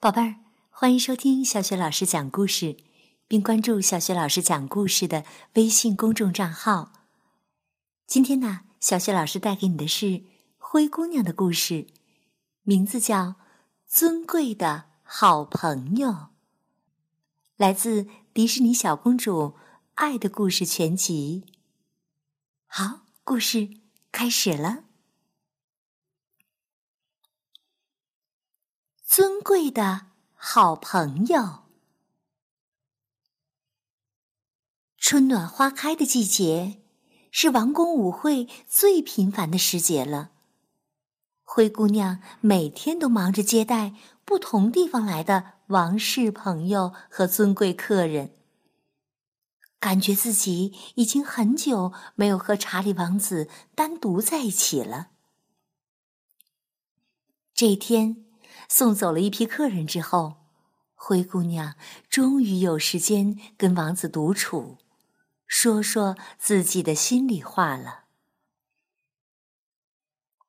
宝贝儿，欢迎收听小雪老师讲故事，并关注小雪老师讲故事的微信公众账号。今天呢，小雪老师带给你的是灰姑娘的故事，名字叫《尊贵的好朋友》，来自迪士尼小公主《爱的故事全集》。好，故事开始了。尊贵的好朋友，春暖花开的季节是王宫舞会最频繁的时节了。灰姑娘每天都忙着接待不同地方来的王室朋友和尊贵客人，感觉自己已经很久没有和查理王子单独在一起了。这天。送走了一批客人之后，灰姑娘终于有时间跟王子独处，说说自己的心里话了。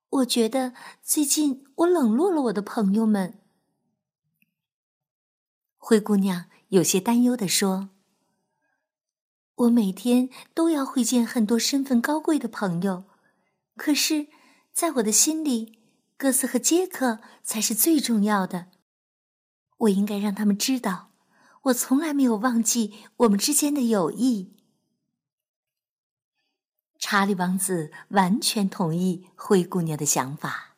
我觉得最近我冷落了我的朋友们。灰姑娘有些担忧地说：“我每天都要会见很多身份高贵的朋友，可是，在我的心里。”哥斯和杰克才是最重要的。我应该让他们知道，我从来没有忘记我们之间的友谊。查理王子完全同意灰姑娘的想法。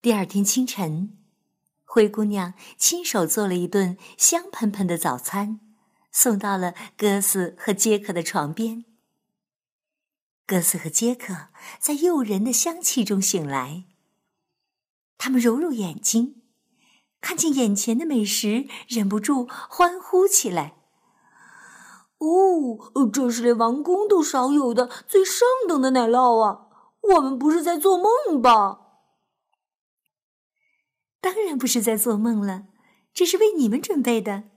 第二天清晨，灰姑娘亲手做了一顿香喷喷的早餐，送到了哥斯和杰克的床边。哥斯和杰克在诱人的香气中醒来。他们揉揉眼睛，看见眼前的美食，忍不住欢呼起来：“哦，这是连王宫都少有的最上等的奶酪啊！我们不是在做梦吧？”“当然不是在做梦了，这是为你们准备的。”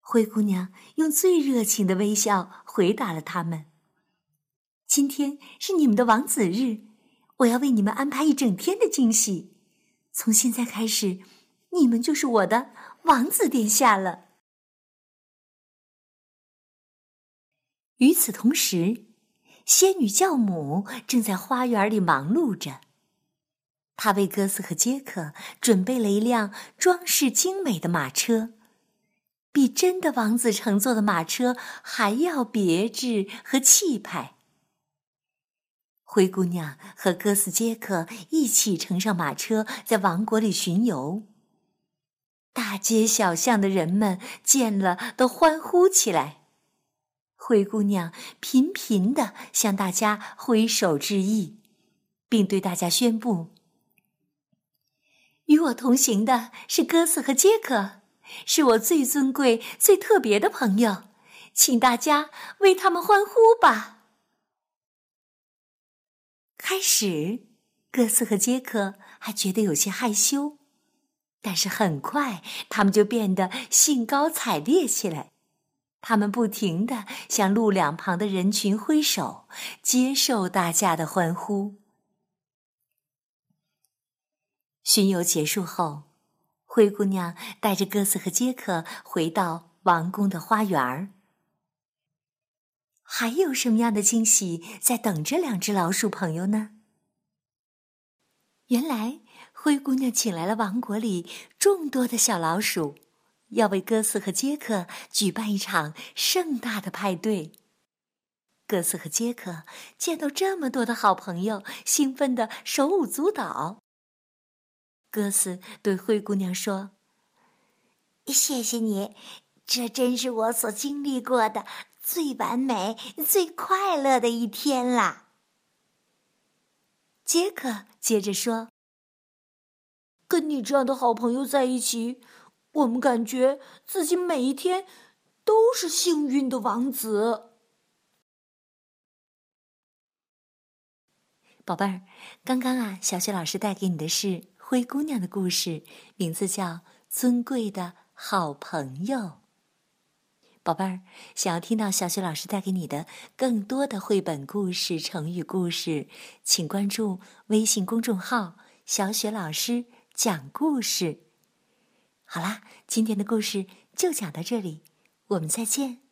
灰姑娘用最热情的微笑回答了他们。今天是你们的王子日，我要为你们安排一整天的惊喜。从现在开始，你们就是我的王子殿下了。与此同时，仙女教母正在花园里忙碌着。她为哥斯和杰克准备了一辆装饰精美的马车，比真的王子乘坐的马车还要别致和气派。灰姑娘和哥斯杰克一起乘上马车，在王国里巡游。大街小巷的人们见了都欢呼起来。灰姑娘频频地向大家挥手致意，并对大家宣布：“与我同行的是哥斯和杰克，是我最尊贵、最特别的朋友，请大家为他们欢呼吧。”开始，哥斯和杰克还觉得有些害羞，但是很快他们就变得兴高采烈起来。他们不停地向路两旁的人群挥手，接受大家的欢呼。巡游结束后，灰姑娘带着哥斯和杰克回到王宫的花园儿。还有什么样的惊喜在等着两只老鼠朋友呢？原来灰姑娘请来了王国里众多的小老鼠，要为哥斯和杰克举办一场盛大的派对。哥斯和杰克见到这么多的好朋友，兴奋的手舞足蹈。哥斯对灰姑娘说：“谢谢你，这真是我所经历过的。”最完美、最快乐的一天啦！杰克接着说：“跟你这样的好朋友在一起，我们感觉自己每一天都是幸运的王子。”宝贝儿，刚刚啊，小雪老师带给你的是灰姑娘的故事，名字叫《尊贵的好朋友》。宝贝儿，想要听到小雪老师带给你的更多的绘本故事、成语故事，请关注微信公众号小雪老师讲故事。好啦，今天的故事就讲到这里，我们再见。